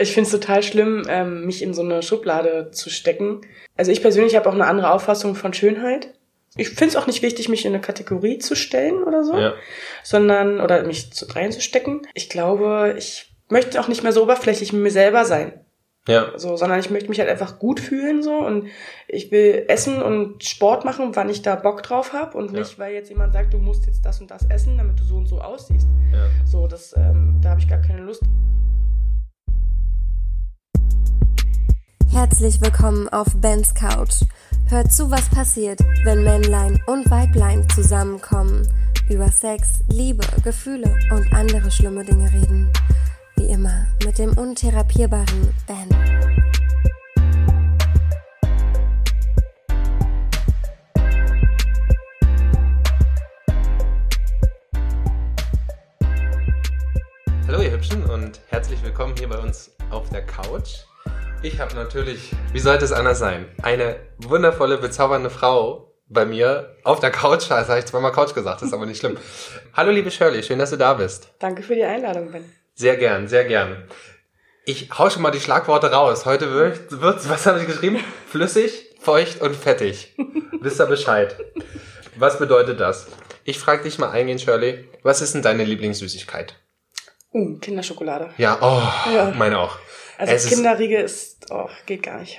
Ich finde es total schlimm, ähm, mich in so eine Schublade zu stecken. Also ich persönlich habe auch eine andere Auffassung von Schönheit. Ich finde es auch nicht wichtig, mich in eine Kategorie zu stellen oder so, Ja. sondern oder mich zu, reinzustecken. Ich glaube, ich möchte auch nicht mehr so oberflächlich mit mir selber sein, Ja. so, sondern ich möchte mich halt einfach gut fühlen so und ich will essen und Sport machen, wann ich da Bock drauf habe und Ja. nicht, weil jetzt jemand sagt, du musst jetzt das und das essen, damit du so und so aussiehst. ja. So, das, ähm, da habe ich gar keine Lust. Herzlich willkommen auf Bens Couch. Hört zu, was passiert, wenn Männlein und Weiblein zusammenkommen, über Sex, Liebe, Gefühle und andere schlimme Dinge reden. Wie immer mit dem untherapierbaren Ben. Hallo ihr Hübschen und herzlich willkommen hier bei uns auf der Couch. Ich habe natürlich, wie sollte es anders sein, eine wundervolle, bezaubernde Frau bei mir auf der Couch. Also habe ich zweimal Couch gesagt, das ist aber nicht schlimm. Hallo liebe Shirley, schön, dass du da bist. Danke für die Einladung, Ben. Sehr gern, sehr gern. Ich hau schon mal die Schlagworte raus. Heute wird, wird's, was habe ich geschrieben? Flüssig, feucht und fettig. Wisst ihr Bescheid? Was bedeutet das? Ich frage dich mal eingehend, Shirley, was ist denn deine Lieblingssüßigkeit? Uh, Kinderschokolade. Ja, oh, Ja. meine auch. Also es ist, Kinderriege ist, oh, geht gar nicht.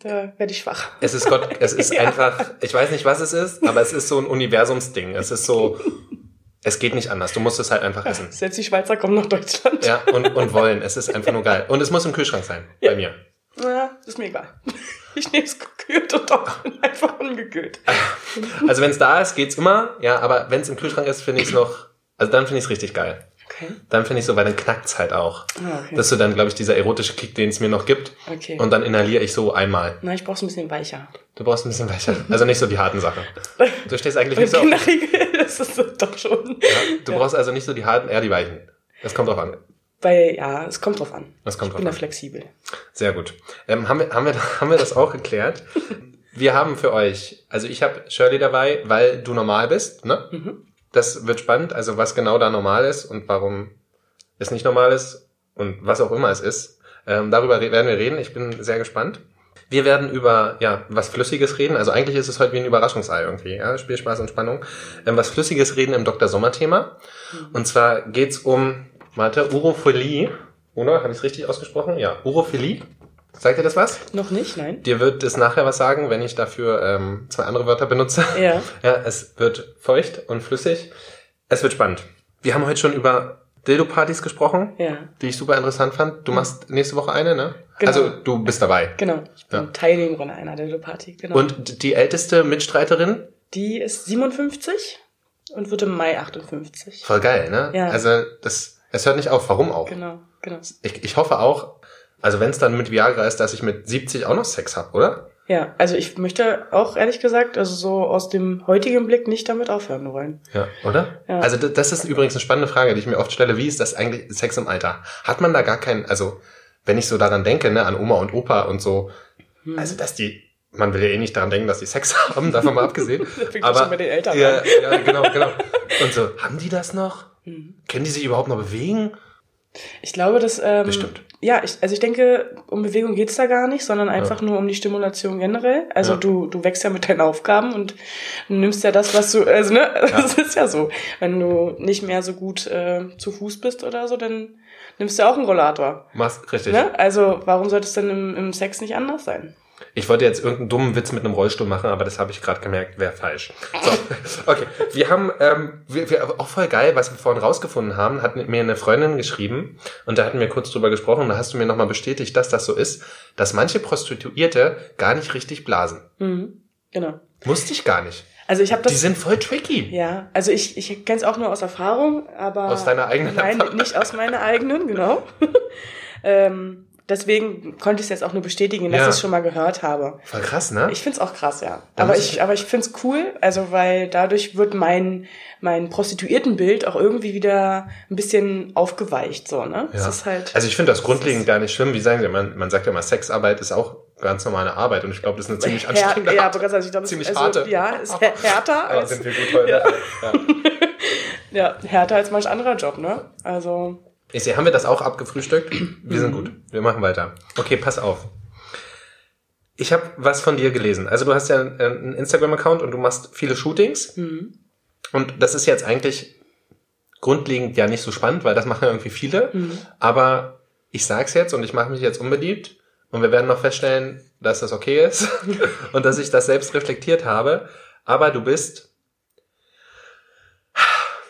Da werde ich schwach. es ist Gott, es ist Ja. einfach, ich weiß nicht, was es ist, aber es ist so ein Universumsding. Es ist so, es geht nicht anders. Du musst es halt einfach essen. Selbst die Schweizer kommen nach Deutschland. Ja, und, und wollen. Es ist einfach nur geil. Und es muss im Kühlschrank sein, bei mir. Ja, ist mir egal. Ich nehme es gekühlt und auch einfach ungekühlt. Also wenn es da ist, geht's immer. Ja, aber wenn es im Kühlschrank ist, finde ich es noch, also dann finde ich es richtig geil. Okay. Dann finde ich so, weil dann knackt's halt auch. Ah, okay. Das ist so dann, glaube ich, dieser erotische Kick, den es mir noch gibt. Okay. Und dann inhaliere ich so einmal. Na, ich brauch's ein bisschen weicher. Du brauchst ein bisschen weicher. Also nicht so die harten Sachen. Du stehst eigentlich nicht so auf, das ist doch schon. ja, Du brauchst also nicht so die harten, eher die weichen. Das kommt drauf an. Bei, ja, es kommt drauf an. Das kommt Ich bin drauf da an. flexibel. Sehr gut. Ähm, haben, wir, haben, wir, haben wir das auch geklärt? Wir haben für euch, also ich habe Shirley dabei, weil du normal bist. Ne? Mhm. Das wird spannend, also was genau da normal ist und warum es nicht normal ist und was auch immer es ist. Ähm, darüber werden wir reden. Ich bin sehr gespannt. Wir werden über ja was Flüssiges reden. Also eigentlich ist es heute wie ein Überraschungsei irgendwie. Ja? Spielspaß und Spannung. Ähm, was Flüssiges reden im Dr. Sommer-Thema. Und zwar geht's um, warte, Urophilie. Oder? Habe ich es richtig ausgesprochen? Ja, Urophilie. Sagt ihr das was? Noch nicht, nein? Dir wird es nachher was sagen, wenn ich dafür ähm, zwei andere Wörter benutze. Ja. Ja, es wird feucht und flüssig. Es wird spannend. Wir haben heute schon über Dildo-Partys gesprochen, Ja, die ich super interessant fand. Du machst nächste Woche eine, ne? Genau. Also du bist dabei. genau. Ich bin Ja. Teilnehmerin einer der Party, genau. Und die älteste Mitstreiterin? die ist 57 und wird im Mai 58. Voll geil, ne? Ja. Also das, es hört nicht auf. Warum auch? Genau, genau. Ich, ich hoffe auch, also wenn es dann mit Viagra ist, dass ich mit 70 auch noch Sex hab, oder? Ja, also ich möchte auch ehrlich gesagt, also so aus dem heutigen Blick nicht damit aufhören wollen. Ja, oder? Ja. Also das ist übrigens eine spannende Frage, die ich mir oft stelle. Wie ist das eigentlich Sex im Alter? Hat man da gar keinen, also wenn ich so daran denke, ne, an Oma und Opa und so, Hm. also dass die, man will ja eh nicht daran denken, dass die Sex haben, davon mal abgesehen. das schon bei den Eltern ja, an. ja, genau, genau. Und so, haben die das noch? Hm. Können die sich überhaupt noch bewegen? Ich glaube, dass. Ähm, Bestimmt. Ja, ich, also ich denke, um Bewegung geht's da gar nicht, sondern einfach nur um die Stimulation generell. Also Ja. du, du wächst ja mit deinen Aufgaben und nimmst ja das, was du, also ne, das ist ja so. Wenn du nicht mehr so gut äh, zu Fuß bist oder so, dann nimmst du auch einen Rollator. Machst richtig. Ne? Also warum sollte es denn im, im Sex nicht anders sein? Ich wollte jetzt irgendeinen dummen Witz mit einem Rollstuhl machen, aber das habe ich gerade gemerkt, wäre falsch. So, okay. Wir haben, ähm, wir, wir, auch voll geil, was wir vorhin rausgefunden haben, hat mir eine Freundin geschrieben und da hatten wir kurz drüber gesprochen, da hast du mir nochmal bestätigt, dass das so ist, dass manche Prostituierte gar nicht richtig blasen. Mhm. Genau. Wusste ich gar nicht. Also ich habe das. Die sind voll tricky. Ja, also ich, ich kenne es auch nur aus Erfahrung, aber. Aus deiner eigenen Nein, Erfahrung? nicht aus meiner eigenen, genau. ähm, deswegen konnte ich es jetzt auch nur bestätigen, dass Ja. ich es schon mal gehört habe. Voll krass, ne? Ich find's auch krass, ja. Da Aber ich, aber ich find's cool, also weil dadurch wird mein, mein Prostituiertenbild auch irgendwie wieder ein bisschen aufgeweicht, so, ne? Ja. Ist halt. Also ich finde das grundlegend gar nicht schlimm. Wie sagen Sie, man, man sagt ja immer, Sexarbeit ist auch ganz normale Arbeit und ich glaube, das ist eine ziemlich Her- anstrengende ja, Art. aber ganz ehrlich, ich glaube, es Ziemlich ist, also, harte. ja, ist här- härter als, sind wir gut heute. Ja. Ja. ja, härter als manch anderer Job, ne? Also, Ich sehe, haben wir das auch abgefrühstückt? Wir sind gut. Wir machen weiter. Okay, pass auf. Ich habe was von dir gelesen. Also du hast ja einen Instagram-Account und du machst viele Shootings. Mhm. Und das ist jetzt eigentlich grundlegend ja nicht so spannend, weil das machen ja irgendwie viele. Aber ich sag's jetzt und ich mache mich jetzt unbeliebt. Und wir werden noch feststellen, dass das okay ist und dass ich das selbst reflektiert habe. Aber du bist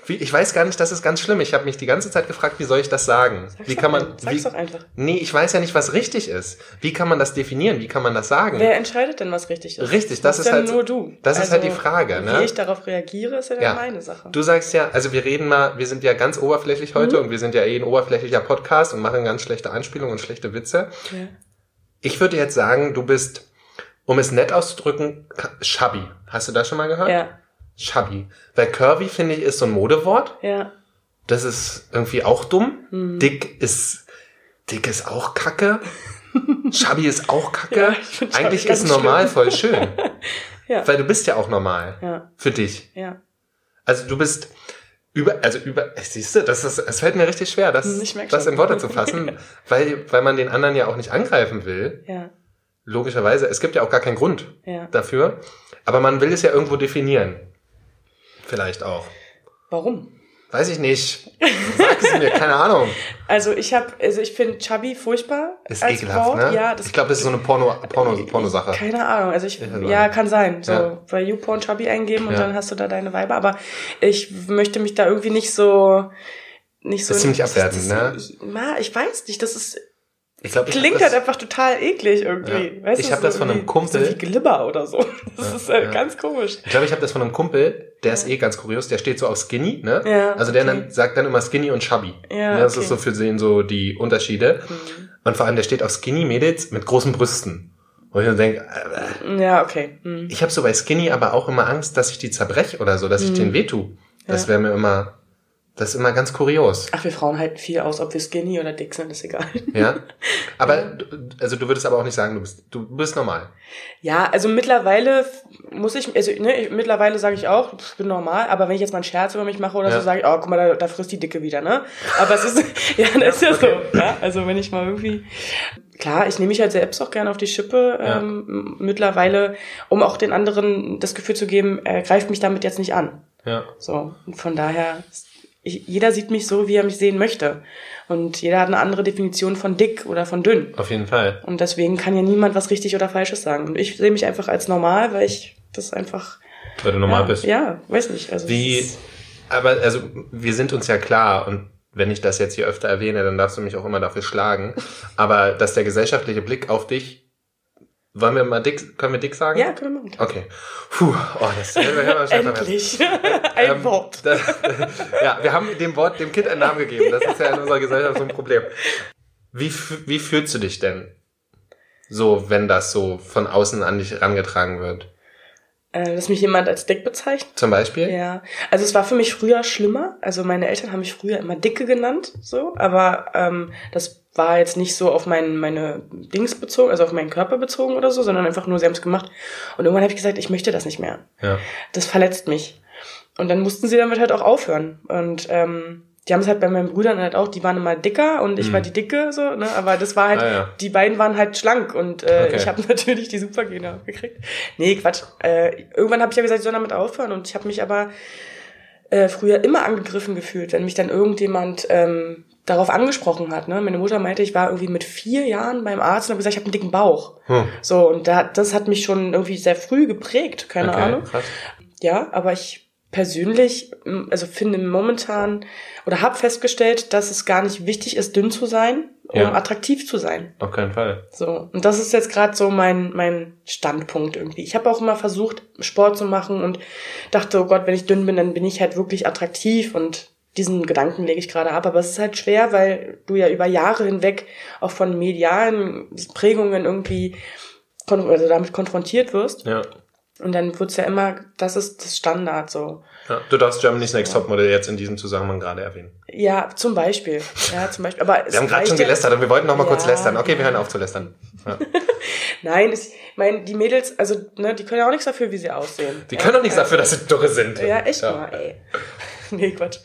wie, ich weiß gar nicht, das ist ganz schlimm. Ich habe mich die ganze Zeit gefragt, wie soll ich das sagen? Sag's wie kann man ein- sag's wie, doch einfach. Nee, ich weiß ja nicht, was richtig ist. Wie kann man das definieren? Wie kann man das sagen? Wer entscheidet denn, was richtig ist? Richtig, das ist ja halt- nur du. Also, das ist halt die Frage, ne? Wie ich darauf reagiere, ist ja, Ja. dann meine Sache. Du sagst ja, also wir reden mal, wir sind ja ganz oberflächlich heute und wir sind ja eh ein oberflächlicher Podcast und machen ganz schlechte Anspielungen und schlechte Witze. Ja. Ich würde jetzt sagen, du bist, um es nett auszudrücken, shabby. Hast du das schon mal gehört? Ja, Shabby. Weil curvy, finde ich, ist so ein Modewort. ja. Das ist irgendwie auch dumm. Hm. Dick ist, dick ist auch kacke. Shabby ist auch kacke. Ja, Chubby Eigentlich ist normal schlimm. voll schön. Ja. Weil du bist ja auch normal. Ja, Für dich. ja. Also du bist über, also über, siehst du, das ist, es fällt mir richtig schwer, das, Hm, das in Worte zu fassen, weil, weil man den anderen ja auch nicht angreifen will. Ja, Logischerweise. Es gibt ja auch gar keinen Grund ja. dafür. Aber man will es ja irgendwo definieren. Vielleicht auch. Warum? Weiß ich nicht. Sag es mir, keine Ahnung. Also ich habe, also ich finde Chubby furchtbar Ist als ekelhaft, Wort. ne? Ja, das ich glaube, das ist so eine Porno, Porno, Porno-Sache. Keine Ahnung. Also ich, Ich weiß ja, kann sein. So Ja. bei YouPorn Chubby eingeben und Ja. dann hast du da deine Weiber. Aber ich möchte mich da irgendwie nicht so, nicht so. Das ist ziemlich abwertend, ne? Ich, na, ich weiß nicht. Das ist Ich glaube, ich klingt hab halt das, einfach total eklig irgendwie. Ja. Weißt Ich du, hab das von einem Kumpel. So wie Glibber oder so. Das Ja, ist äh, ja. ganz komisch. ich glaube, ich habe das von einem Kumpel, der ist eh ganz kurios, der steht so auf Skinny, ne? Ja, also der okay. dann, sagt dann immer Skinny und Chubby. Ja, Ne, Das okay. ist so für den so die Unterschiede. Mhm. Und vor allem, der steht auf Skinny Mädels mit großen Brüsten. Wo ich dann denke, äh, Ja, okay. Hm. ich habe so bei Skinny aber auch immer Angst, dass ich die zerbrech oder so, dass ich denen wehtue. Das Mhm. Wäre mir immer, das ist immer ganz kurios. Ach, wir Frauen halten viel aus, ob wir skinny oder dick sind, ist egal. Ja. Aber, du- also du würdest aber auch nicht sagen, du bist, du bist normal. Ja, also mittlerweile muss ich, also ne, ich, mittlerweile sage ich auch, ich bin normal, aber wenn ich jetzt mal einen Scherz über mich mache oder Ja. so, sage ich, oh, guck mal, da, da frisst die Dicke wieder, ne? Aber es ist, ja, das ist ja so, ja? Also wenn ich mal irgendwie, klar, ich nehme mich halt selbst auch gerne auf die Schippe, Ja. ähm, mittlerweile, um auch den anderen das Gefühl zu geben, er greift mich damit jetzt nicht an. Ja. So, und von daher, ich, jeder sieht mich so, wie er mich sehen möchte. Und jeder hat eine andere Definition von dick oder von dünn. Auf jeden Fall. Und deswegen kann ja niemand was richtig oder falsches sagen. Und ich sehe mich einfach als normal, weil ich das einfach. Weil du normal ja, bist. Ja, weiß nicht. Also Wie, aber also wir sind uns ja klar und wenn ich das jetzt hier öfter erwähne, dann darfst du mich auch immer dafür schlagen. Aber dass der gesellschaftliche Blick auf dich, wollen wir mal dick, können wir dick sagen? Ja, können wir machen. Okay. Puh, oh, das das- Endlich. Ein Ähm, Wort. Das, ja, wir haben dem Wort, dem Kind einen Namen gegeben. Das ist ja in unserer Gesellschaft so ein Problem. Wie, wie fühlst du dich denn? So, wenn das so von außen an dich herangetragen wird. Äh, dass mich jemand als dick bezeichnet. Zum Beispiel? Ja. Also es war für mich früher schlimmer. Also meine Eltern haben mich früher immer Dicke genannt, so. Aber ähm, das war jetzt nicht so auf mein, meine Dings bezogen, also auf meinen Körper bezogen oder so, sondern einfach nur, sie haben es gemacht. Und irgendwann habe ich gesagt, ich möchte das nicht mehr. Ja. das verletzt mich. Und dann mussten sie damit halt auch aufhören. Und ähm, die haben es halt bei meinen Brüdern halt auch, die waren immer dicker und ich Mhm. war die Dicke, so, ne? Aber das war halt, Ah, ja. die beiden waren halt schlank und äh, Okay. ich habe natürlich die Supergene gekriegt. Nee, Quatsch. Äh, irgendwann habe ich ja gesagt, ich soll damit aufhören und ich habe mich aber äh, früher immer angegriffen gefühlt, wenn mich dann irgendjemand ähm, darauf angesprochen hat. Ne? Meine Mutter meinte, ich war irgendwie mit vier Jahren beim Arzt und habe gesagt, ich habe einen dicken Bauch. Hm. So, und da, das hat mich schon irgendwie sehr früh geprägt, keine Okay, Ahnung. krass. Ja, aber ich persönlich, also finde momentan oder habe festgestellt, dass es gar nicht wichtig ist, dünn zu sein, um Ja. attraktiv zu sein. Auf keinen Fall. So. Und das ist jetzt gerade so mein, mein Standpunkt irgendwie. Ich habe auch immer versucht, Sport zu machen und dachte, oh Gott, wenn ich dünn bin, dann bin ich halt wirklich attraktiv und diesen Gedanken lege ich gerade ab. Aber es ist halt schwer, weil du ja über Jahre hinweg auch von medialen Prägungen irgendwie also damit konfrontiert wirst. Ja. Und dann wird's ja immer, das ist das Standard so. ja. Du darfst Germany's Next Topmodel jetzt in diesem Zusammenhang gerade erwähnen. Ja, zum Beispiel. Ja, zum Beispiel. Aber Wir haben gerade schon gelästert und wir wollten noch mal kurz Ja. lästern. Okay, wir hören auf zu lästern. Ja. Nein, ich meine, die Mädels, also, ne, die können ja auch nichts dafür, wie sie aussehen. Die können doch nichts dafür, dass sie Dürre sind. Ja, echt mal, ey. nee, Quatsch.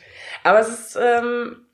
Aber es ist, ähm,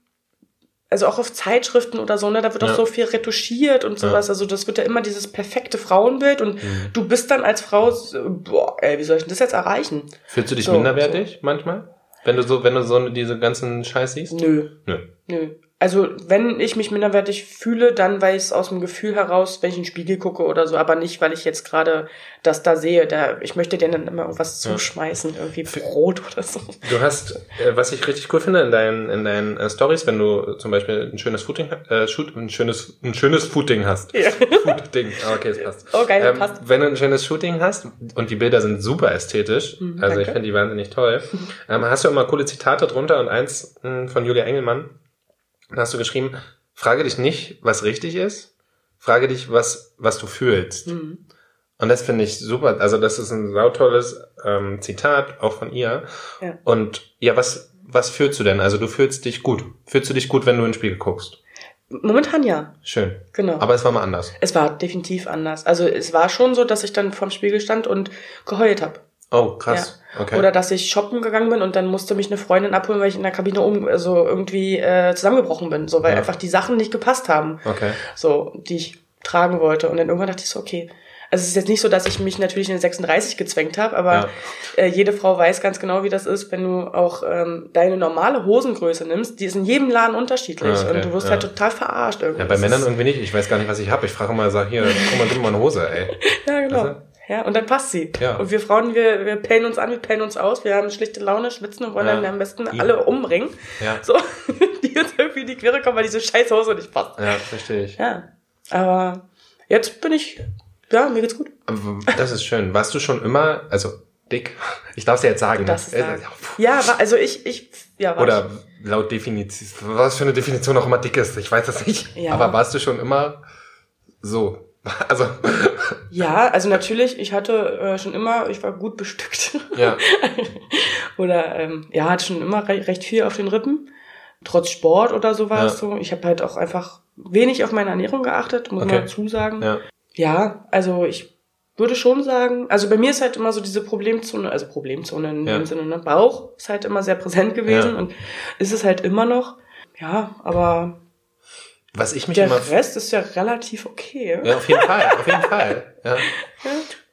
also auch auf Zeitschriften oder so, ne, da wird auch Ja. so viel retuschiert und sowas. Also das wird ja immer dieses perfekte Frauenbild und Mhm. du bist dann als Frau, so, boah, ey, wie soll ich denn das jetzt erreichen? Fühlst du dich So, minderwertig manchmal? Wenn du so, wenn du so diese ganzen Scheiß siehst? Nö, Nö. nö. Also wenn ich mich minderwertig fühle, dann weil ich es aus dem Gefühl heraus, wenn ich in den Spiegel gucke oder so, aber nicht, weil ich jetzt gerade das da sehe. Da, ich möchte denen dann immer irgendwas Ja. zuschmeißen, irgendwie Brot oder so. Du hast, äh, was ich richtig cool finde in deinen, in deinen äh, Stories, wenn du zum Beispiel ein schönes Footing, äh, shoot, ein schönes, ein schönes Footing hast. Ja. Footing. Ah, okay, das passt. Oh, geil, ähm, passt. Wenn du ein schönes Shooting hast und die Bilder sind super ästhetisch, Mhm, also ich danke. finde die wahnsinnig toll, ähm, hast du immer coole Zitate drunter und eins mh, von Julia Engelmann, da hast du geschrieben, frage dich nicht, was richtig ist, frage dich, was, was du fühlst. Mhm. Und das finde ich super. Also das ist ein sautolles ähm, Zitat, auch von ihr. Ja. Und ja, was, was fühlst du denn? Also du fühlst dich gut. Fühlst du dich gut, wenn du ins Spiegel guckst? Momentan ja, Schön. genau. Aber es war mal anders. es war definitiv anders. Also es war schon so, dass ich dann vorm Spiegel stand und geheult habe. Oh, krass. Okay. Oder dass ich shoppen gegangen bin und dann musste mich eine Freundin abholen, weil ich in der Kabine um, also irgendwie äh, zusammengebrochen bin, so weil Ja. einfach die Sachen nicht gepasst haben, okay. so die ich tragen wollte. Und dann irgendwann dachte ich so, okay. Also es ist jetzt nicht so, dass ich mich natürlich in den 36 gezwängt habe, aber Ja. äh, jede Frau weiß ganz genau, wie das ist, wenn du auch ähm, deine normale Hosengröße nimmst. Die ist in jedem Laden unterschiedlich Ah, okay, und du wirst ja. halt total verarscht irgendwie. Ja, bei Männern irgendwie nicht. Ich weiß gar nicht, was ich habe. Ich frage immer, sag hier, guck mal, gib mal eine Hose, ey. Ja, genau. Weißt Ja, und dann passt sie. Ja. Und wir Frauen, wir, wir pellen uns an, wir pellen uns aus, wir haben schlichte Laune, schwitzen und wollen Ja. dann am besten alle umbringen. Ja. So, die uns irgendwie in die Quere kommen, weil diese scheiß Hose nicht passt. Ja, verstehe ich. Ja. Aber jetzt bin ich, ja, mir geht's gut. Das ist schön. Warst du schon immer, also dick? Ich darf es ja jetzt sagen. Das ne? sagen. Ja, also ich, ich, ja, war Oder laut Definition, was für eine Definition auch immer dick ist, ich weiß das nicht. Ja. Aber warst du schon immer so? Also, ich. Ja, also natürlich, ich hatte äh, schon immer, ich war gut bestückt. ja. oder, ähm, ja, hatte schon immer re recht viel auf den Rippen. Trotz Sport oder sowas. Ja. So. Ich habe halt auch einfach wenig auf meine Ernährung geachtet, muss Okay. man dazu sagen. Ja. Ja, also ich würde schon sagen, also bei mir ist halt immer so diese Problemzone, also Problemzone in Ja. dem Sinne, ne? Bauch ist halt immer sehr präsent gewesen Ja. und ist es halt immer noch. Ja, aber Was ich mich der immer. Rest ist ja relativ okay. Ja, auf jeden Fall, auf jeden Fall. Ja.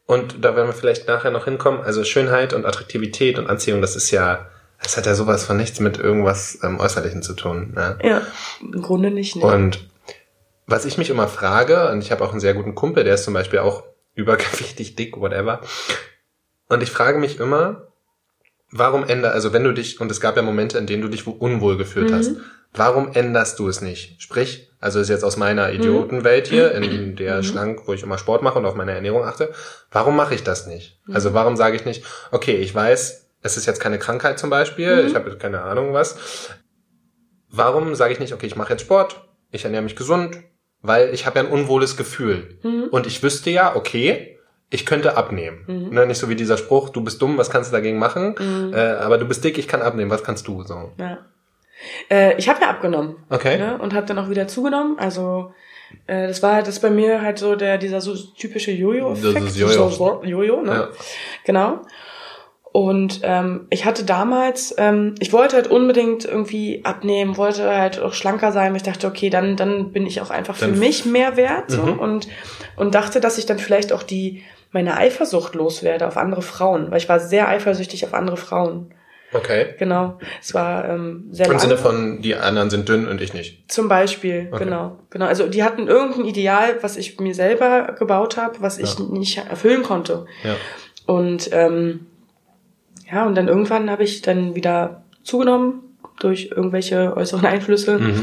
Und da werden wir vielleicht nachher noch hinkommen. Also Schönheit und Attraktivität und Anziehung, das ist ja, das hat ja sowas von nichts mit irgendwas ähm, Äußerlichen zu tun. Ja. Ja, im Grunde nicht. Ne? Und was ich mich immer frage, und ich habe auch einen sehr guten Kumpel, der ist zum Beispiel auch übergewichtig, dick, whatever. Und ich frage mich immer, warum änder, also wenn du dich, und es gab ja Momente, in denen du dich unwohl gefühlt Mhm. hast, warum änderst du es nicht? Sprich, also ist jetzt aus meiner Idiotenwelt hier, Mhm. in der Schlank, wo ich immer Sport mache und auf meine Ernährung achte, warum mache ich das nicht? Mhm. Also warum sage ich nicht, okay, ich weiß, es ist jetzt keine Krankheit zum Beispiel, Mhm. ich habe keine Ahnung was, warum sage ich nicht, okay, ich mache jetzt Sport, ich ernähre mich gesund, weil ich habe ja ein unwohles Gefühl. Mhm. Und ich wüsste ja, okay, ich könnte abnehmen. Mhm. Ne, nicht so wie dieser Spruch, du bist dumm, was kannst du dagegen machen? Mhm. Äh, aber du bist dick, ich kann abnehmen, was kannst du? So. Ja. Äh, ich habe ja abgenommen. Okay. Ne? Und habe dann auch wieder zugenommen. Also äh, das war halt das bei mir halt so der dieser so typische Jojo-Effekt. Das ist Jojo. So, so, Jojo, ne? Ja. Genau. Und ähm, ich hatte damals, ähm, ich wollte halt unbedingt irgendwie abnehmen, wollte halt auch schlanker sein. Ich dachte, okay, dann dann bin ich auch einfach für Dann- mich mehr wert so, Mhm. und und dachte, dass ich dann vielleicht auch die meine Eifersucht loswerde auf andere Frauen, weil ich war sehr eifersüchtig auf andere Frauen. Okay. Genau, es war ähm, sehr Im lange. Sinne von, die anderen sind dünn und ich nicht. Zum Beispiel, Okay. genau, genau. Also die hatten irgendein Ideal, was ich mir selber gebaut habe, was ich Ja. nicht erfüllen konnte. Ja. Und ähm, ja, und dann irgendwann habe ich dann wieder zugenommen durch irgendwelche äußeren Einflüsse Mhm.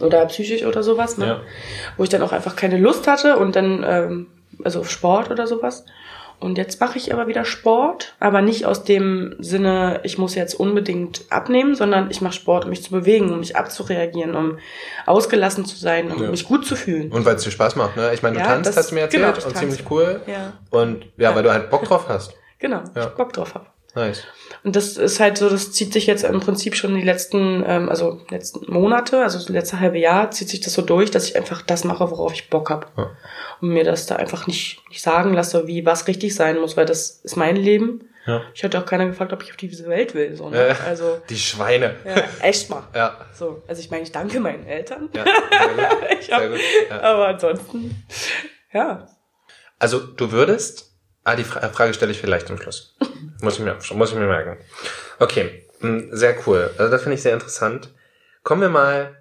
oder psychisch oder sowas, ne? Ja. Wo ich dann auch einfach keine Lust hatte und dann, ähm, also auf Sport oder sowas. Und jetzt mache ich aber wieder Sport, aber nicht aus dem Sinne, ich muss jetzt unbedingt abnehmen, sondern ich mache Sport, um mich zu bewegen, um mich abzureagieren, um ausgelassen zu sein, um Ja. mich gut zu fühlen. Und weil es dir Spaß macht, ne? Ich meine, du Ja, tanzt, das- hast du mir erzählt, genau, und ziemlich cool. Ja, Und ja, Ja. weil du halt Bock drauf hast. genau, Ja. ich Bock drauf habe. Nice. Und das ist halt so, das zieht sich jetzt im Prinzip schon die letzten, ähm, also letzten Monate, also das letzte halbe Jahr, zieht sich das so durch, dass ich einfach das mache, worauf ich Bock habe. Ja. Und mir das da einfach nicht, nicht sagen lasse, wie was richtig sein muss, weil das ist mein Leben. Ja. Ich hatte auch keiner gefragt, ob ich auf diese Welt will. So, ne? Äh, Also, Die Schweine. ja, echt mal. Ja. So, also ich meine, ich danke meinen Eltern. Ja, sehr hab, Sehr gut. Ja. Aber ansonsten, ja. Also du würdest, ah, die Fra Frage stelle ich vielleicht zum Schluss. Muss ich mir, muss ich mir merken. Okay, mh, sehr cool. Also das finde ich sehr interessant. Kommen wir mal,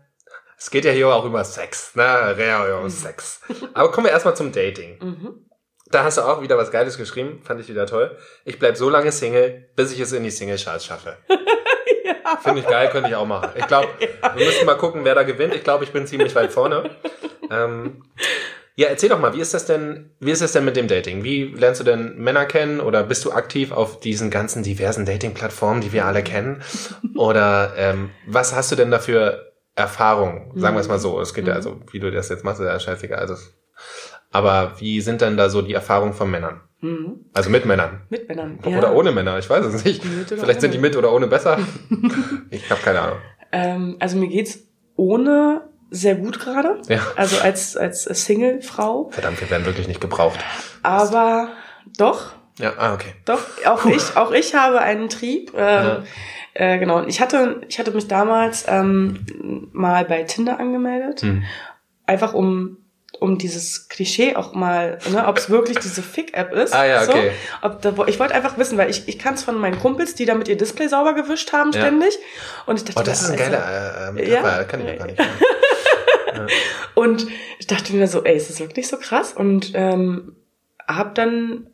es geht ja hier auch über Sex, ne, ja, ja, um Sex. Aber kommen wir erstmal zum Dating. Mhm. Da hast du auch wieder was Geiles geschrieben, fand ich wieder toll. Ich bleib so lange Single, bis ich es in die Single-Charts schaffe. Finde ich geil, könnte ich auch machen. Ich glaube, wir müssen mal gucken, wer da gewinnt. Ich glaube, ich bin ziemlich weit vorne. Ähm, ja, erzähl doch mal, wie ist das denn, wie ist das denn mit dem Dating? Wie lernst du denn Männer kennen oder bist du aktiv auf diesen ganzen diversen Dating-Plattformen, die wir alle kennen? Oder ähm, was hast du denn dafür Erfahrung? Sagen wir es mal so. Es geht ja also, wie du das jetzt machst, ist ja scheißegal. Also, aber wie sind denn da so die Erfahrungen von Männern? Mhm. Also mit Männern. Mit Männern. Oder ohne Männer, ich weiß es nicht. Vielleicht sind die mit oder ohne besser. ich habe keine Ahnung. Ähm, also mir geht's ohne sehr gut gerade. Ja. Also als, als Single-Frau. Verdammt, wir werden wirklich nicht gebraucht. Aber doch, Ja, ah, okay. doch, auch ich, auch ich habe einen Trieb. Ähm, Ja. äh, genau. Ich hatte, ich hatte mich damals ähm, mal bei Tinder angemeldet. Hm. Einfach um um dieses Klischee auch mal, ne, ob es wirklich diese Fick-App ist. Ah ja, okay. So, ob da, ich wollte einfach wissen, weil ich, ich kann es von meinen Kumpels, die damit ihr Display sauber gewischt haben Ja. ständig. Und ich dachte, Oh, das ist ein also- geiler äh, äh, Ja. kann ich ja gar nicht. Und ich dachte mir so, ey, ist das wirklich so krass? Und ähm, hab dann,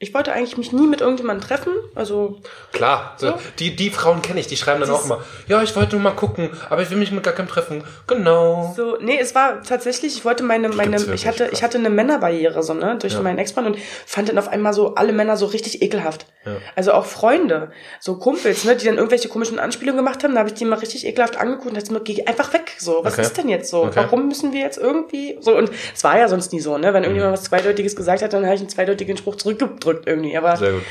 ich wollte eigentlich mich nie mit irgendjemandem treffen. Also, Klar, so, die, die Frauen kenne ich, die schreiben dann Das auch immer, ja, ich wollte nur mal gucken, aber ich will mich mit gar keinem treffen. Genau. so, nee, es war tatsächlich, ich wollte meine, meine, ich hatte, krass. ich hatte eine Männerbarriere, so, ne, durch Ja. meinen Ex-Mann und fand dann auf einmal so alle Männer so richtig ekelhaft. Ja. Also auch Freunde, so Kumpels, ne, die dann irgendwelche komischen Anspielungen gemacht haben, da habe ich die mal richtig ekelhaft angeguckt und dachte mir, geh einfach weg, so, was Okay. ist denn jetzt so? Okay. Warum müssen wir jetzt irgendwie, so, und es war ja sonst nie so, ne, wenn irgendjemand was Zweideutiges gesagt hat, dann habe ich einen zweideutigen Spruch zurückgedrückt irgendwie, aber Sehr gut.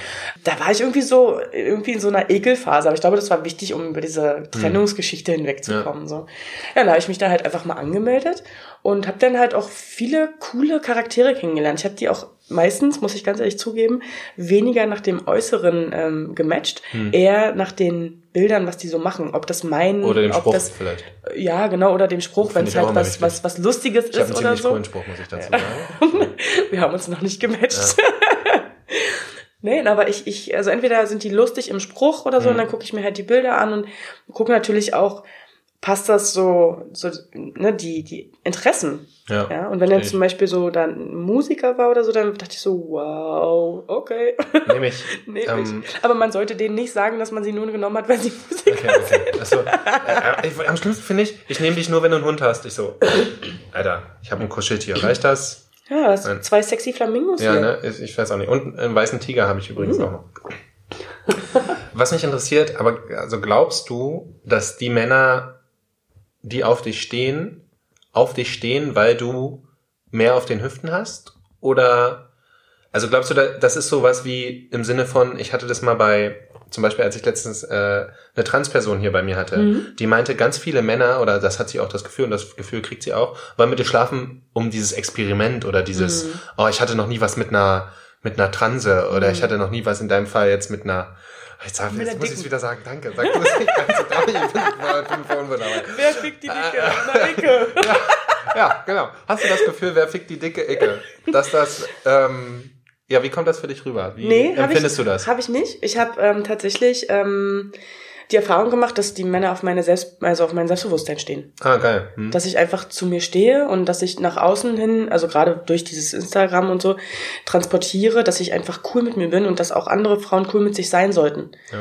da war ich irgendwie so, irgendwie in so einer Ekelphase. Aber ich glaube, das war wichtig, um über diese Trennungsgeschichte hinwegzukommen. So. Ja, da habe ich mich da halt einfach mal angemeldet und habe dann halt auch viele coole Charaktere kennengelernt. Ich habe die auch meistens, muss ich ganz ehrlich zugeben, weniger nach dem Äußeren ähm, gematcht, eher nach den Bildern, was die so machen. Ob das mein, Oder dem Spruch das, vielleicht. ja, genau, oder dem Spruch, wenn es halt was, was, was Lustiges Ich ist oder so. Spruch, muss ich dazu sagen. Wir haben uns noch nicht gematcht. Nein, aber ich, ich, also entweder sind die lustig im Spruch oder so, und dann gucke ich mir halt die Bilder an und gucke natürlich auch, passt das so, so, ne, die, die Interessen. Ja. Ja, und wenn dann Verstehe zum Beispiel so dann Musiker war oder so, dann dachte ich so, wow, okay. Nämlich, nee, ähm, nicht. Aber man sollte denen nicht sagen, dass man sie nur genommen hat, weil sie Musiker Okay, okay. Achso. Äh, ich, am schlimmsten finde ich, ich nehme dich nur, wenn du einen Hund hast. Ich so, Alter, ich habe ein Kuscheltier. Reicht das? Ja, das Nein. zwei sexy Flamingos Ja, hier. ne? Ich, weiß auch nicht. Und einen weißen Tiger habe ich übrigens auch noch. Was mich interessiert, aber also glaubst du, dass die Männer, die auf dich stehen, auf dich stehen, weil du mehr auf den Hüften hast? Oder also glaubst du, da- das ist sowas wie im Sinne von, ich hatte das mal bei, zum Beispiel als ich letztens äh, eine Transperson hier bei mir hatte, die meinte, ganz viele Männer, oder das hat sie auch das Gefühl, und das Gefühl kriegt sie auch, wollen mit dir schlafen, um dieses Experiment oder dieses, oh, ich hatte noch nie was mit einer, mit einer Transe, oder ich hatte noch nie was in deinem Fall jetzt mit einer, jetzt, sag, jetzt muss ich es wieder sagen, danke, sag du es nicht ganz so darf ich, ich bin, ich vorhin. Wer fickt die Dicke? Äh, Na, Icke. Ja, genau. Hast du das Gefühl, wer fickt die dicke Ecke? Dass das, ähm, ja, wie kommt das für dich rüber? Wie Nee, empfindest ich, du das? Habe ich nicht. Ich habe ähm, tatsächlich ähm, die Erfahrung gemacht, dass die Männer auf meine Selbst, also auf mein Selbstbewusstsein stehen. Ah, geil. Hm. Dass ich einfach zu mir stehe und dass ich nach außen hin, also gerade durch dieses Instagram und so, transportiere, dass ich einfach cool mit mir bin und dass auch andere Frauen cool mit sich sein sollten. Ja.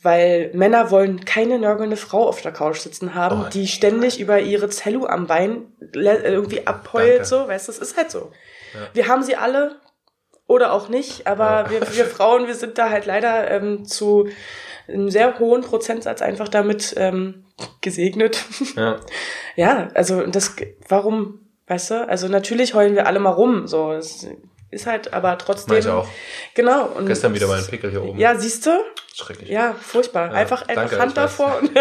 Weil Männer wollen keine nörgelnde Frau auf der Couch sitzen haben, Oh, die ständig über ihre Zellu am Bein irgendwie abheult, Danke. so, weißt du, das ist halt so. Wir haben sie alle oder auch nicht, aber wir, wir Frauen, wir sind da halt leider ähm, zu einem sehr hohen Prozentsatz einfach damit ähm, gesegnet. Ja. ja, also das, warum, weißt du? Also natürlich heulen wir alle mal rum, so. Das, ist halt aber trotzdem. Ich auch. Genau. Und Gestern wieder mal ein Pickel hier oben. Ja, siehst du? Schrecklich. Ja, furchtbar. Ja, einfach einfach danke, Hand davor. Und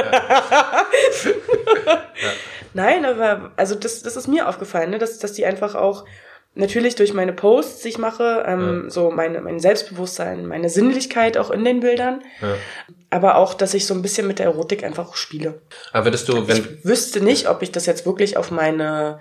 Nein, aber also das, das ist mir aufgefallen, ne? dass, dass die einfach auch natürlich durch meine Posts, die ich mache, ähm, so meine, mein Selbstbewusstsein, meine Sinnlichkeit auch in den Bildern, Ja. aber auch, dass ich so ein bisschen mit der Erotik einfach spiele. Aber würdest du, wenn, Ich wüsste nicht, ob ich das jetzt wirklich auf meine,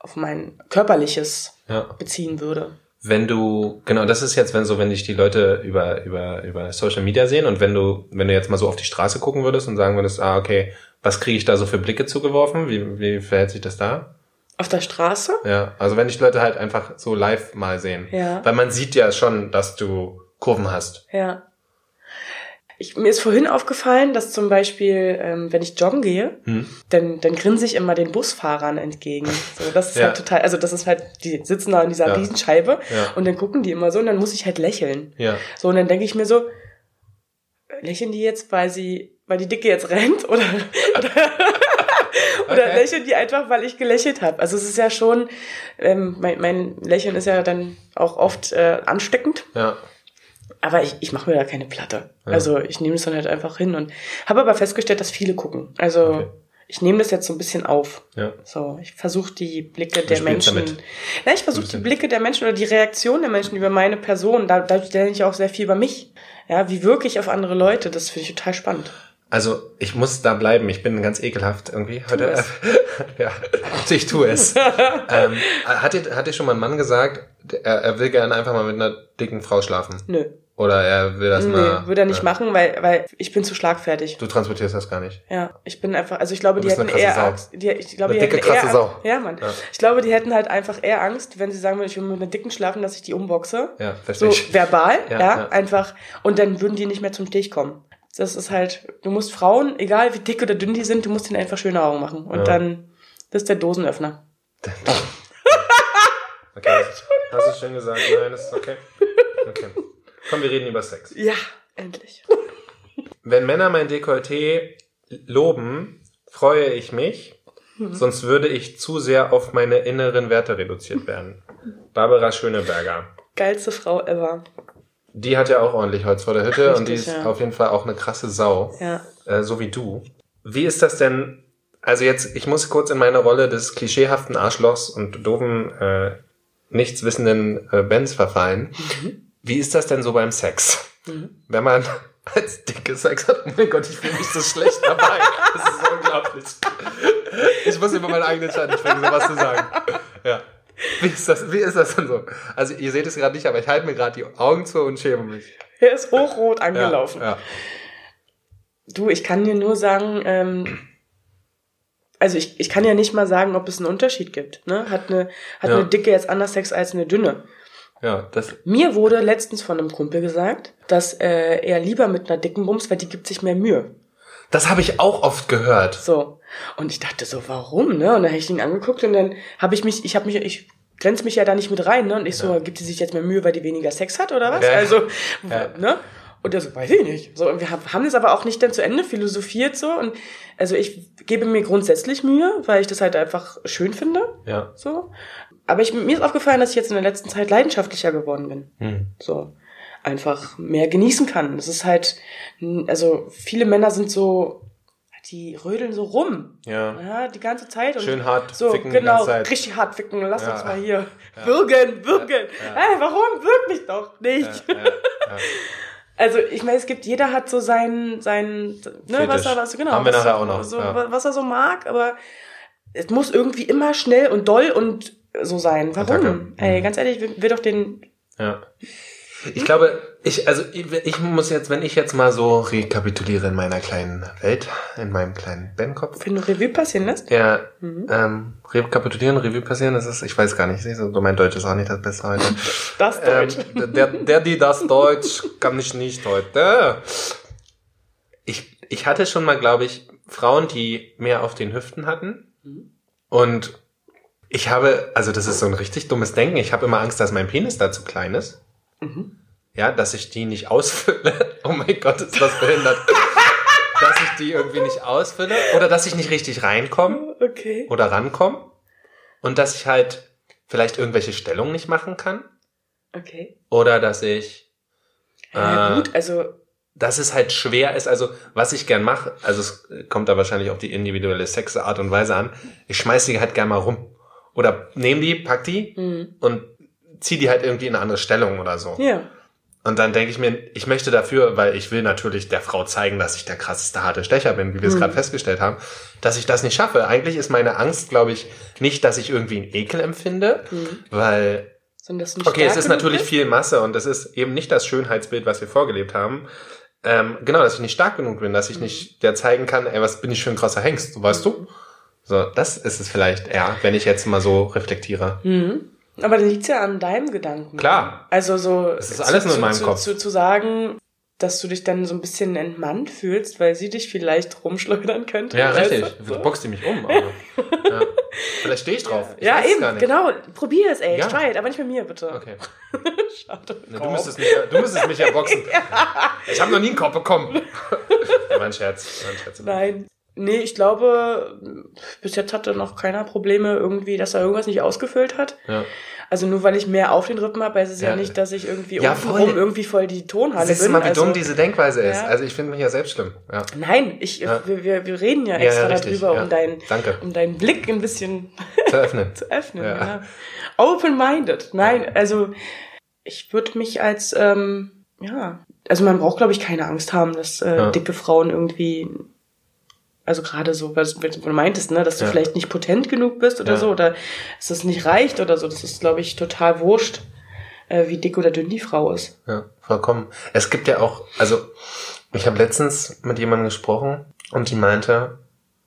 auf mein körperliches ja, beziehen würde. wenn du, genau, das ist jetzt, wenn so, wenn dich die Leute über, über, über Social Media sehen und wenn du, wenn du jetzt mal so auf die Straße gucken würdest und sagen würdest, ah, okay, was kriege ich da so für Blicke zugeworfen? Wie, wie verhält sich das da? Auf der Straße? Ja, also wenn dich die Leute halt einfach so live mal sehen. Ja. Weil man sieht ja schon, dass du Kurven hast. Ja. Ich, mir ist vorhin aufgefallen, dass zum Beispiel, ähm, wenn ich joggen gehe, Hm. dann, dann grinse ich immer den Busfahrern entgegen. So, das ist Ja. halt total, also das ist halt, die sitzen da in dieser Ja. Riesenscheibe Ja. und dann gucken die immer so und dann muss ich halt lächeln. Ja. So, und dann denke ich mir so, lächeln die jetzt, weil sie, weil die Dicke jetzt rennt oder, oder, oder Okay. lächeln die einfach, weil ich gelächelt habe. Also es ist ja schon, ähm, mein, mein Lächeln ist ja dann auch oft äh, ansteckend. Ja. Aber ich, ich mache mir da keine Platte. Ja. Also ich nehme es dann halt einfach hin und habe aber festgestellt, dass viele gucken. Also Okay. ich nehme das jetzt so ein bisschen auf. Ja. So, ich versuche die Blicke der Menschen. damit. Ja, ich versuche die Blicke der Menschen oder die Reaktion der Menschen über meine Person. Da, da lerne ich auch sehr viel über mich. Ja, wie wirke ich auf andere Leute? Das finde ich total spannend. Also ich muss da bleiben. Ich bin ganz ekelhaft irgendwie heute. ja, ich tue es. ähm, hat, dir, hat dir schon mal ein Mann gesagt, er, er will gerne einfach mal mit einer dicken Frau schlafen? Nö. Oder er will das Nee, mal... würde er nicht äh, machen, weil, weil ich bin zu schlagfertig. Du transportierst das gar nicht. Ja, ich bin einfach, also ich glaube, die hätten eher Sau. Angst. Die, ich glaube, Eine die dicke, hätten krasse. Sau. Ja, Mann. Ja. Ich glaube, die hätten halt einfach eher Angst, wenn sie sagen würden, ich will mit einer dicken schlafen, dass ich die umboxe. Ja, verstehe So ich. verbal, Ja, ja, ja. einfach. Und dann würden die nicht mehr zum Stich kommen. Das ist halt, du musst Frauen, egal wie dick oder dünn die sind, du musst ihnen einfach schöne Augen machen. Und Ja. dann, das ist der Dosenöffner. Okay, hast du schön gesagt. Nein, das ist okay. Okay. Komm, wir reden über Sex. Ja, endlich. Wenn Männer mein Dekolleté loben, freue ich mich, Mhm. sonst würde ich zu sehr auf meine inneren Werte reduziert werden. Barbara Schöneberger. Geilste Frau ever. Die hat ja auch ordentlich Holz vor der Hütte und die ist Richtig, ja. auf jeden Fall auch eine krasse Sau. Ja. Äh, so wie du. Wie ist das denn? Also jetzt, ich muss kurz in meine Rolle des klischeehaften Arschlochs und doofen, äh, nichtswissenden äh, Bands verfallen. Mhm. Wie ist das denn so beim Sex? Wenn man als dicke Sex hat, oh mein Gott, ich fühle mich so schlecht dabei. Das ist unglaublich. Ich muss über meinen eigenen Schatten springen, sowas zu sagen. Ja. Wie ist das, wie ist das denn so? Also ihr seht es gerade nicht, aber ich halte mir gerade die Augen zu und schäme mich. Er ist hochrot Ja, angelaufen. Ja. Du, ich kann dir nur sagen, ähm, also ich, ich kann ja nicht mal sagen, ob es einen Unterschied gibt. Ne? Hat, eine, hat Ja. eine dicke jetzt anders Sex als eine dünne. Ja, das, Mir wurde letztens von einem Kumpel gesagt, dass äh, er lieber mit einer dicken Bums, weil die gibt sich mehr Mühe. das habe ich auch oft gehört. So. Und ich dachte so, warum, ne? Und dann habe ich ihn angeguckt und dann habe ich mich, ich habe mich, ich grenze mich ja da nicht mit rein, ne? Und ich so, gibt die sich jetzt mehr Mühe, weil die weniger Sex hat oder was? Ja. Also, Ja. ne? Und er so, weiß ich nicht. So, und wir haben haben das aber auch nicht dann zu Ende philosophiert so. Und also ich gebe mir grundsätzlich Mühe, weil ich das halt einfach schön finde. Ja. So. Aber ich, mir ist aufgefallen, dass ich jetzt in der letzten Zeit leidenschaftlicher geworden bin. Hm. So. Einfach mehr genießen kann. Das ist halt, also viele Männer sind so, die rödeln so rum. Ja. Ja, die ganze Zeit. Und Schön hart so, ficken genau, richtig hart ficken. Lass Ja. uns mal hier würgen, würgen. Hey, warum? Wirk mich doch nicht. Ja, ja, ja. Also, ich meine, es gibt, jeder hat so seinen, seinen, ne, was er, was, genau. Haben wir nachher auch noch, So, ja. Was er so mag, aber es muss irgendwie immer schnell und doll und so sein. Warum? Attacke. Ey, Mhm. ganz ehrlich, will, will doch den, Ja. Ich glaube, ich, also ich, ich muss jetzt, wenn ich jetzt mal so rekapituliere in meiner kleinen Welt, in meinem kleinen Bandkopf, wenn du Revue passieren lässt. ja, Mhm. ähm, rekapitulieren, Revue passieren, das ist, ich weiß gar nicht, so mein Deutsch ist auch nicht das Beste heute. Das Deutsch. Ähm, der, der, die das Deutsch, kann ich nicht heute. Ich, ich hatte schon mal, glaube ich, Frauen, die mehr auf den Hüften hatten. Und ich habe, also das ist so ein richtig dummes Denken. Ich habe immer Angst, dass mein Penis da zu klein ist. Mhm. Ja, dass ich die nicht ausfülle. Oh mein Gott, ist das behindert. dass ich die irgendwie nicht ausfülle. Oder dass ich nicht richtig reinkomme Okay. oder rankomme. Und dass ich halt vielleicht irgendwelche Stellungen nicht machen kann. Okay. Oder dass ich, Ja, Äh, gut, also dass es halt schwer ist, also was ich gern mache, also es kommt da wahrscheinlich auf die individuelle Sexart und Weise an, ich schmeiß die halt gern mal rum. Oder nehm die, pack die hm. und zieh die halt irgendwie in eine andere Stellung oder so. ja. Und dann denke ich mir, ich möchte dafür, weil ich will natürlich der Frau zeigen, dass ich der krasseste harte Stecher bin, wie wir es Mhm. gerade festgestellt haben, dass ich das nicht schaffe. Eigentlich ist meine Angst, glaube ich, nicht, dass ich irgendwie einen Ekel empfinde, Mhm. weil Okay, es ist natürlich bist. viel Masse und es ist eben nicht das Schönheitsbild, was wir vorgelebt haben. Ähm, genau, dass ich nicht stark genug bin, dass ich nicht der zeigen kann, ey, was bin ich für ein krasser Hengst, weißt du? So, das ist es vielleicht, ja, wenn ich jetzt mal so reflektiere. Mhm. Aber dann liegt's ja an deinem Gedanken. Klar. Also so. Es ist alles nur in meinem zu, Kopf. Zu, zu sagen, dass du dich dann so ein bisschen entmannt fühlst, weil sie dich vielleicht rumschleudern könnte. Ja, weißt richtig. du? Du So. boxt die mich um. Aber, ja. Vielleicht stehe ich drauf. Ich Ja, eben, gar nicht. genau. Probier es, ey. Ja. Try it, aber nicht mit mir, bitte. Okay. Schade. Ne, du, müsstest mich, ja- du müsstest mich ja boxen. Ich habe noch nie einen Korb bekommen. ja, mein Scherz. Mein Scherz. Nein. Nee, ich glaube, bis jetzt hatte noch keiner Probleme irgendwie, dass er irgendwas nicht ausgefüllt hat. Ja. Also nur weil ich mehr auf den Rippen habe, heißt es ja, Ja. nicht, dass ich irgendwie Ja, voll. irgendwie voll die Tonhalle Siehst du bin. mal, wie also, dumm diese Denkweise ist. Ja. Also ich finde mich ja selbst schlimm. Ja. Nein, ich, wir, wir, wir reden ja extra richtig, darüber, um, dein, Danke. um deinen Blick ein bisschen Zu öffnen. zu öffnen. Open-minded. Nein, also ich würde mich als, ähm, ja, also man braucht, glaube ich, keine Angst haben, dass äh, dicke Frauen irgendwie, also gerade so, was du meintest, ne, dass du Ja. vielleicht nicht potent genug bist oder Ja. so, oder dass es nicht reicht oder so. Das ist, glaube ich, total wurscht, äh, wie dick oder dünn die Frau ist. Ja, vollkommen. Es gibt ja auch, also ich habe letztens mit jemandem gesprochen und die meinte,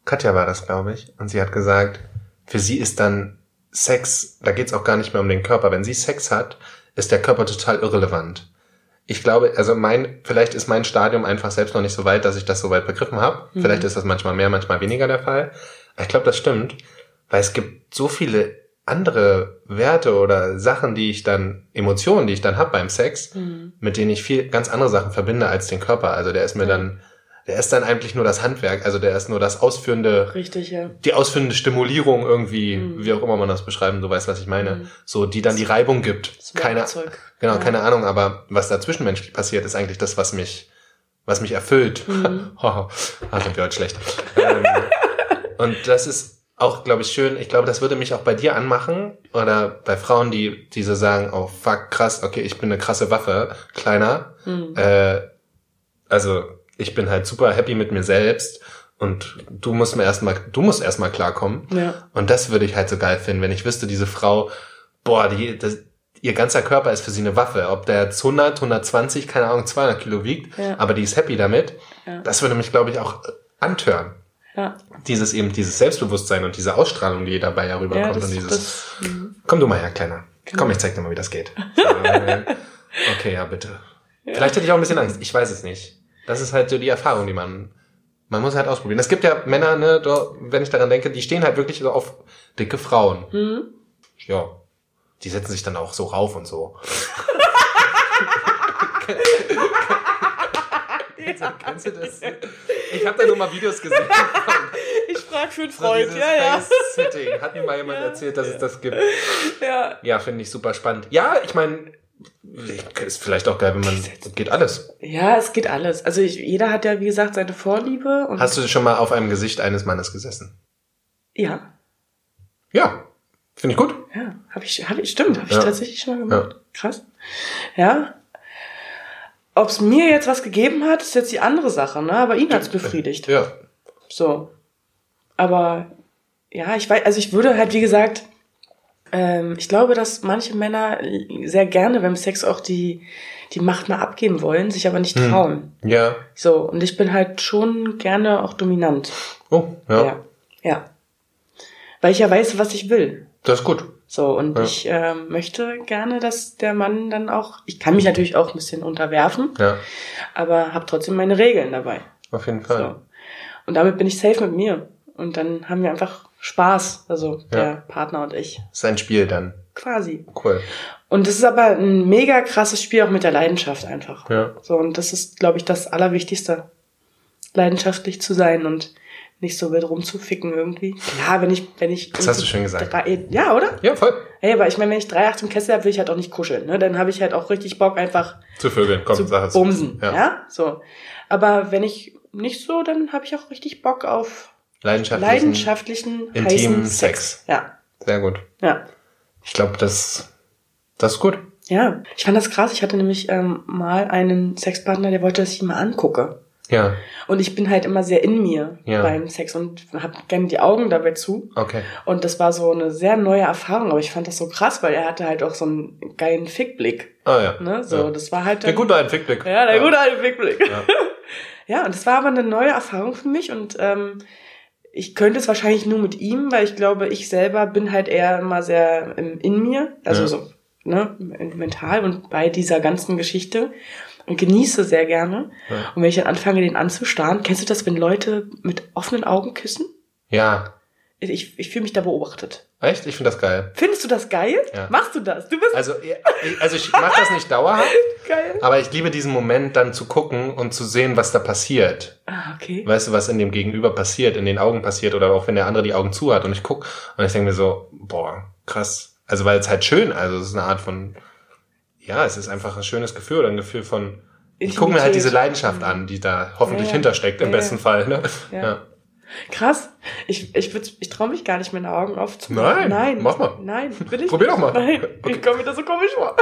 Katja war das, glaube ich, und sie hat gesagt, für sie ist dann Sex, da geht's auch gar nicht mehr um den Körper. Wenn sie Sex hat, ist der Körper total irrelevant. Ich glaube, also mein, vielleicht ist mein Stadium einfach selbst noch nicht so weit, dass ich das so weit begriffen habe. Mhm. Vielleicht ist das manchmal mehr, manchmal weniger der Fall. Aber ich glaube, das stimmt, weil es gibt so viele andere Werte oder Sachen, die ich dann, Emotionen, die ich dann hab beim Sex, mit denen ich viel ganz andere Sachen verbinde als den Körper. Also der ist mir Ja. dann, der ist dann eigentlich nur das Handwerk, also der ist nur das ausführende, Richtig, ja. die ausführende Stimulierung irgendwie, Mhm. wie auch immer man das beschreiben, du weißt, was ich meine, Mhm. so die dann die Reibung gibt. Das Keine, genau, Ja. keine Ahnung, aber was da zwischenmenschlich passiert, ist eigentlich das, was mich, was mich erfüllt. Mhm. Haha, ah, sind wir heute schlecht. ähm, und das ist auch, glaube ich, schön. Ich glaube, das würde mich auch bei dir anmachen oder bei Frauen, die, die so sagen, oh fuck, krass, okay, ich bin eine krasse Waffe, kleiner. Mhm. Äh, also ich bin halt super happy mit mir selbst und du musst mir erstmal, du musst erstmal klarkommen. Ja. Und das würde ich halt so geil finden, wenn ich wüsste, diese Frau, boah, die, das, ihr ganzer Körper ist für sie eine Waffe. Ob der jetzt 100, 120, keine Ahnung, 200 Kilo wiegt, Ja. aber die ist happy damit. Ja. Das würde mich, glaube ich, auch antören. Ja. Dieses eben, dieses Selbstbewusstsein und diese Ausstrahlung, die dabei ja rüberkommt. Das, und dieses, das, mhm. komm du mal her, Kleiner. Genau. Komm, ich zeig dir mal, wie das geht. Äh, okay, ja, bitte. Vielleicht hätte ich auch ein bisschen Angst. Ich weiß es nicht. Das ist halt so die Erfahrung, die man, man muss halt ausprobieren. Es gibt ja Männer, ne, wenn ich daran denke, die stehen halt wirklich so auf dicke Frauen. Mhm. Ja. Die setzen sich dann auch so rauf und so. Kennst du das? Ich habe da nur mal Videos gesehen. Ich frage für einen So Freund, dieses ja, ja. Face-Sitting. Hat mir mal jemand Ja. erzählt, dass es das gibt. ja. Ja, finde ich super spannend. Ja, ich meine, ist vielleicht auch geil, wenn man, geht alles. Ja, es geht alles. Also ich, jeder hat ja, wie gesagt, seine Vorliebe. Und Hast du schon mal auf einem Gesicht eines Mannes gesessen? Ja, Ja, finde ich gut. ja, habe ich, hab ich, stimmt, habe ich Ja. tatsächlich schon mal gemacht. Krass. Ja. Ob es mir jetzt was gegeben hat, ist jetzt die andere Sache, ne? Aber ihn hat's befriedigt. Ja. So. Aber ja, ich weiß, also ich würde halt, wie gesagt, ähm, ich glaube, dass manche Männer sehr gerne beim Sex auch die, die Macht mal abgeben wollen, sich aber nicht Hm. trauen. Ja. So, und ich bin halt schon gerne auch dominant. Oh, ja. Ja. ja. Weil ich ja weiß, was ich will. Das ist gut. So, und Ja. ich ähm, möchte gerne, dass der Mann dann auch, ich kann mich natürlich auch ein bisschen unterwerfen, Ja, aber habe trotzdem meine Regeln dabei. auf jeden Fall. So. Und damit bin ich safe mit mir. Und dann haben wir einfach Spaß, also der Ja. Partner und ich. Ist ein Spiel dann. Quasi. Cool. Und es ist aber ein mega krasses Spiel auch mit der Leidenschaft einfach. Ja. So, und das ist, glaube ich, das Allerwichtigste. Leidenschaftlich zu sein und nicht so wild rumzuficken irgendwie. Klar, wenn ich, wenn ich. Das hast du schön gesagt. Drei, ja, oder? Ja, voll. Hey, aber ich meine, wenn ich drei Acht im Kessel habe, will ich halt auch nicht kuscheln. Ne? Dann habe ich halt auch richtig Bock, einfach Zu Vögeln, komm, zu sag es. bumsen. Ja. Ja. So. Aber wenn ich nicht so, dann habe ich auch richtig Bock auf Leidenschaftlichen, leidenschaftlichen, intimen heißen Sex. Ja. Sehr gut. Ja. Ich glaube, das, das ist gut. Ja. Ich fand das krass. Ich hatte nämlich ähm, mal einen Sexpartner, der wollte, dass ich ihn mal angucke. Ja, Und ich bin halt immer sehr in mir Ja. beim Sex und habe gerne die Augen dabei zu. okay. Und das war so eine sehr neue Erfahrung, aber ich fand das so krass, weil er hatte halt auch so einen geilen Fickblick. Ah ja. Ne? So, ja. das war halt Der gute alte Fickblick. Ja, der gute alte Fickblick. Ja. Ja, und das war aber eine neue Erfahrung für mich und ähm, ich könnte es wahrscheinlich nur mit ihm, weil ich glaube, ich selber bin halt eher immer sehr ähm, in mir, also Ja. so, ne, mental und bei dieser ganzen Geschichte und genieße sehr gerne. Ja. Und wenn ich dann anfange, den anzustarren, kennst du das, wenn Leute mit offenen Augen küssen? ja. Ich, ich fühle mich da beobachtet. Echt? Ich finde das geil. Findest du das geil? Ja. Machst du das? Du bist Also, ich- also ich mache das nicht dauerhaft, geil. aber ich liebe diesen Moment dann zu gucken und zu sehen, was da passiert. Ah, okay. Weißt du, was in dem Gegenüber passiert, in den Augen passiert oder auch wenn der andere die Augen zu hat und ich guck und ich denke mir so, boah, krass. Also weil es halt schön, also es ist eine Art von, ja, es ist einfach ein schönes Gefühl oder ein Gefühl von, ich gucke mir halt diese. Leidenschaft an, die da hoffentlich Ja, ja. hintersteckt, im besten Fall. Ne? Ja. Krass. Ich, ich, würd- ich traue mich gar nicht, meine Augen Nein, aufzumachen. Nein. mach mal. Nein, will ich Probier doch mal. Nein, Okay. ich komme mir das so komisch vor.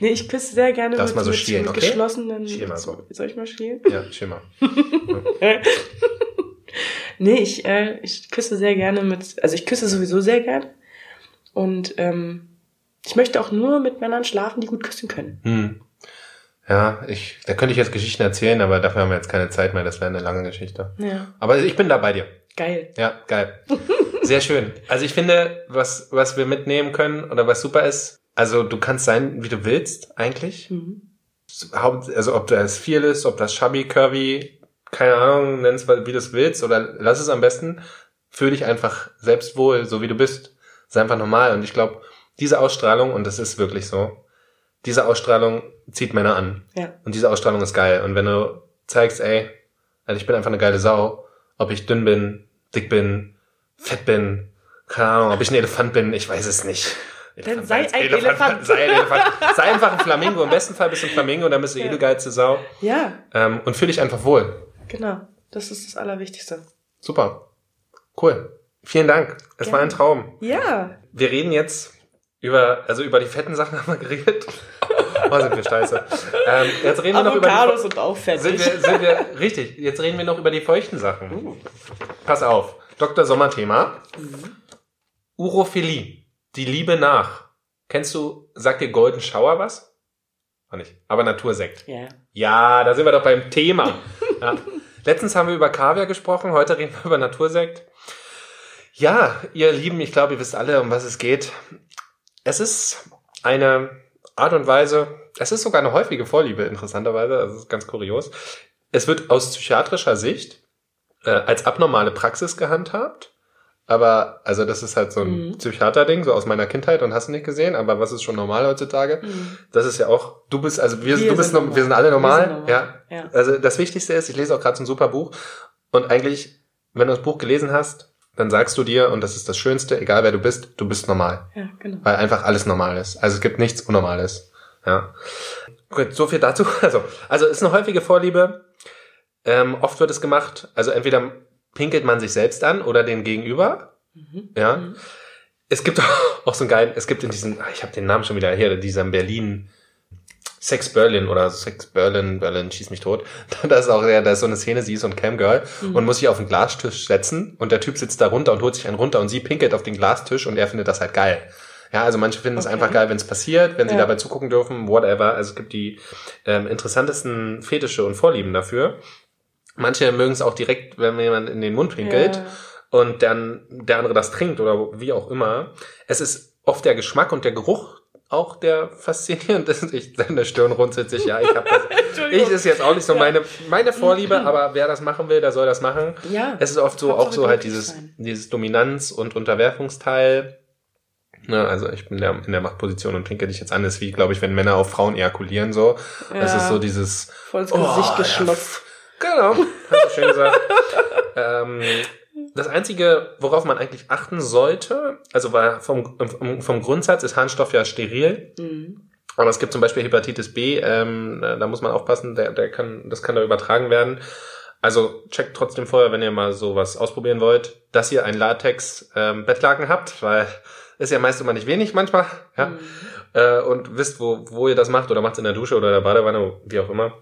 Nee, ich küsse sehr gerne Darfst mit, mal so mit, schielen, mit okay? geschlossenen... Schiel mal so. Soll ich mal schielen? Ja, schimmer. Nee, ich, äh, ich küsse sehr gerne mit... Also ich küsse sowieso sehr gern. Und ähm, ich möchte auch nur mit Männern schlafen, die gut küssen können. Hm. Ja, ich, da könnte ich jetzt Geschichten erzählen, aber dafür haben wir jetzt keine Zeit mehr. Das wäre eine lange Geschichte. Ja, Aber ich bin da bei dir. geil. Ja, geil. Sehr schön. Also ich finde, was, was wir mitnehmen können oder was super ist, also du kannst sein, wie du willst, eigentlich. Mhm. Haupt, also ob das viel ist, ob das chubby, curvy, keine Ahnung, nenn es wie du es willst oder lass es am besten. Fühl dich einfach selbst wohl, so wie du bist. Sei einfach normal. Und ich glaube, diese Ausstrahlung, und das ist wirklich so, diese Ausstrahlung zieht Männer an. Ja. Und diese Ausstrahlung ist geil. Und wenn du zeigst, ey, also ich bin einfach eine geile Sau, ob ich dünn bin, dick bin, fett bin, keine Ahnung, ob ich ein Elefant bin, ich weiß es nicht. Dann sei ein Elefant. Sei ein Elefant. Sei einfach ein Flamingo. Im besten Fall bist du ein Flamingo, dann bist du eh Ja. die geilste Sau. Ja, Ähm, und fühl dich einfach wohl. genau. Das ist das Allerwichtigste. Super. Cool. Vielen Dank. Es war ein Gerne. Traum. Ja. Wir reden jetzt über, also über die fetten Sachen haben wir geredet. Oh, sind wir scheiße. Ähm, jetzt reden wir noch über die, Avocados und auch fettig. Sind wir, sind wir, richtig, jetzt reden wir noch über die feuchten Sachen. Pass auf, Dr. Sommerthema. Urophilie, die Liebe nach. Kennst du, sagt dir Golden Shower was? Auch nicht, aber Natursekt. Ja. Ja, da sind wir doch beim Thema. Ja. Letztens haben wir über Kaviar gesprochen, heute reden wir über Natursekt. Ja, ihr Lieben, ich glaube, ihr wisst alle, um was es geht. Es ist eine Art und Weise, es ist sogar eine häufige Vorliebe, interessanterweise, das ist ganz kurios. Es wird aus psychiatrischer Sicht äh, als abnormale Praxis gehandhabt. Aber, also das ist halt so ein Mhm. Psychiater-Ding, so aus meiner Kindheit und hast du nicht gesehen, aber was ist schon normal heutzutage? Das ist ja auch, du bist, also wir, Wir du bist, sind norm- wir sind alle normal. normal, sind normal. ja. Ja. Also das Wichtigste ist, ich lese auch gerade so ein super Buch und eigentlich, wenn du das Buch gelesen hast, dann sagst du dir, und das ist das Schönste, egal wer du bist, du bist normal, Ja, genau. weil einfach alles normal ist. Also es gibt nichts Unnormales, ja. Gut, so viel dazu. Also, also ist eine häufige Vorliebe. Ähm, oft wird es gemacht, also entweder pinkelt man sich selbst an oder den Gegenüber, Mhm. ja. Mhm. Es gibt auch so einen geilen, es gibt in diesem, ah, ich habe den Namen schon wieder hier, diesem Berlin, Sex Berlin oder Sex Berlin, Berlin, schieß mich tot. Da ist auch, ja, da ist so eine Szene, sie ist so ein Camgirl Mhm. und muss sich auf den Glastisch setzen und der Typ sitzt da runter und holt sich einen runter und sie pinkelt auf den Glastisch und er findet das halt geil. Ja, also manche finden es Okay. einfach geil, wenn es passiert, wenn sie Ja. dabei zugucken dürfen, whatever. Also es gibt die ähm, interessantesten Fetische und Vorlieben dafür. Manche mögen es auch direkt, wenn jemand in den Mund pinkelt Ja. und dann der andere das trinkt oder wie auch immer. Es ist oft der Geschmack und der Geruch auch der faszinierend ist. Ich, seine Stirn runzelt sich, ja, ich habe das. Entschuldigung. ich ist jetzt auch nicht so meine, meine Vorliebe, aber wer das machen will, der soll das machen. Ja. Es ist oft so, auch so halt dieses, sein. dieses Dominanz- und Unterwerfungsteil. Ne, also ich bin in der Machtposition und pinke dich jetzt an, ist wie, glaube ich, wenn Männer auf Frauen ejakulieren, so. Es Ja. ist so dieses, Voll ins Oh, Gesicht ja. Genau, hast du schön gesagt. ähm, Das Einzige, worauf man eigentlich achten sollte, also weil vom, vom Grundsatz ist Harnstoff ja steril. Mhm. Aber es gibt zum Beispiel Hepatitis B, ähm, da muss man aufpassen, der, der kann, das kann da übertragen werden. Also checkt trotzdem vorher, wenn ihr mal sowas ausprobieren wollt, dass ihr ein Latex-Bettlaken ähm, habt, weil ist ja meist immer nicht wenig manchmal, ja. Mhm. Äh, und wisst, wo, wo ihr das macht oder macht es in der Dusche oder in der Badewanne, wie auch immer.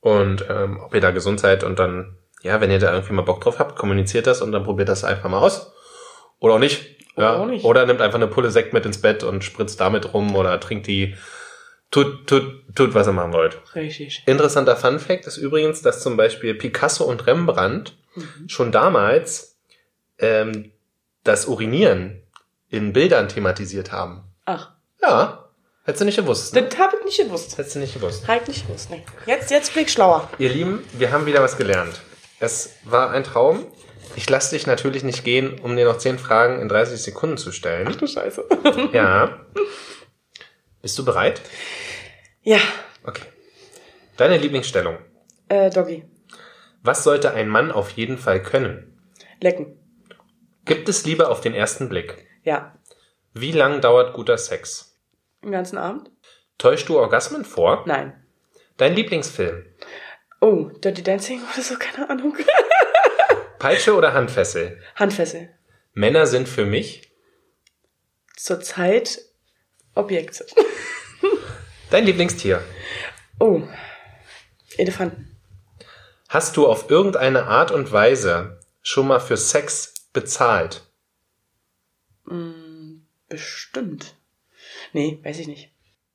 Und ähm, ob ihr da gesund seid und dann, ja, wenn ihr da irgendwie mal Bock drauf habt, kommuniziert das und dann probiert das einfach mal aus. Oder auch nicht. Oder ja. Auch nicht. Oder nimmt einfach eine Pulle Sekt mit ins Bett und spritzt damit rum oder trinkt die Tut, tut, tut, was ihr machen wollt. Richtig. Interessanter Fun Fact ist übrigens, dass zum Beispiel Picasso und Rembrandt mhm. schon damals ähm, das Urinieren in Bildern thematisiert haben. Ach. Ja. Hättest du nicht gewusst. Ne? Das habe ich nicht gewusst. Hättest du nicht gewusst. Halt nicht gewusst, ne. Jetzt, jetzt bin ich schlauer. Ihr Lieben, wir haben wieder was gelernt. Es war ein Traum. Ich lasse dich natürlich nicht gehen, um dir noch zehn Fragen in 30 Sekunden zu stellen. Ach du Scheiße. ja. Bist du bereit? Ja. Okay. Deine Lieblingsstellung? Äh, Doggy. Was sollte ein Mann auf jeden Fall können? Lecken. Gibt es Liebe auf den ersten Blick? Ja. Wie lang dauert guter Sex? Den ganzen Abend? Täuschst du Orgasmen vor? Nein. Dein Lieblingsfilm? Oh, Dirty Dancing oder so, keine Ahnung. Peitsche oder Handfessel? Handfessel. Männer sind für mich? Zurzeit Objekte. Dein Lieblingstier? Oh, Elefanten. Hast du auf irgendeine Art und Weise schon mal für Sex bezahlt? Mm, bestimmt. Nee, weiß ich nicht.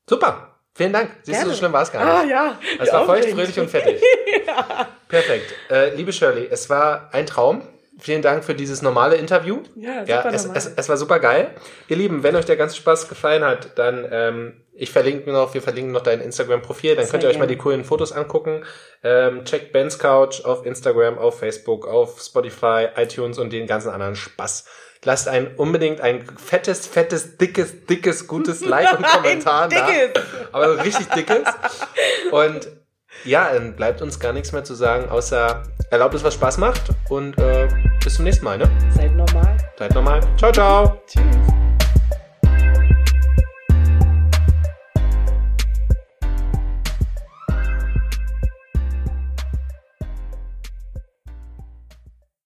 Super. Vielen Dank. Siehst Gerne. du, so schlimm war es gar nicht. Ah, ja. Es war feucht, fröhlich und fertig. ja. Perfekt. Äh, liebe Shirley, es war ein Traum. Vielen Dank für dieses normale Interview. Ja, super ja es, es, es, war super geil. Ihr Lieben, wenn euch der ganze Spaß gefallen hat, dann ähm, ich verlinke noch, wir verlinken noch dein Instagram-Profil, dann Sehr könnt ihr euch mal die coolen Fotos angucken. Ähm, checkt Ben's Couch auf Instagram, auf Facebook, auf Spotify, iTunes und den ganzen anderen Spaß. Lasst ein unbedingt ein fettes, fettes, dickes, dickes, gutes Like und Kommentar da. Aber richtig dickes. Und ja, dann bleibt uns gar nichts mehr zu sagen, außer erlaubt es, was Spaß macht. Und äh, bis zum nächsten Mal, ne? Seid normal. Seid normal. Ciao, ciao. Tschüss.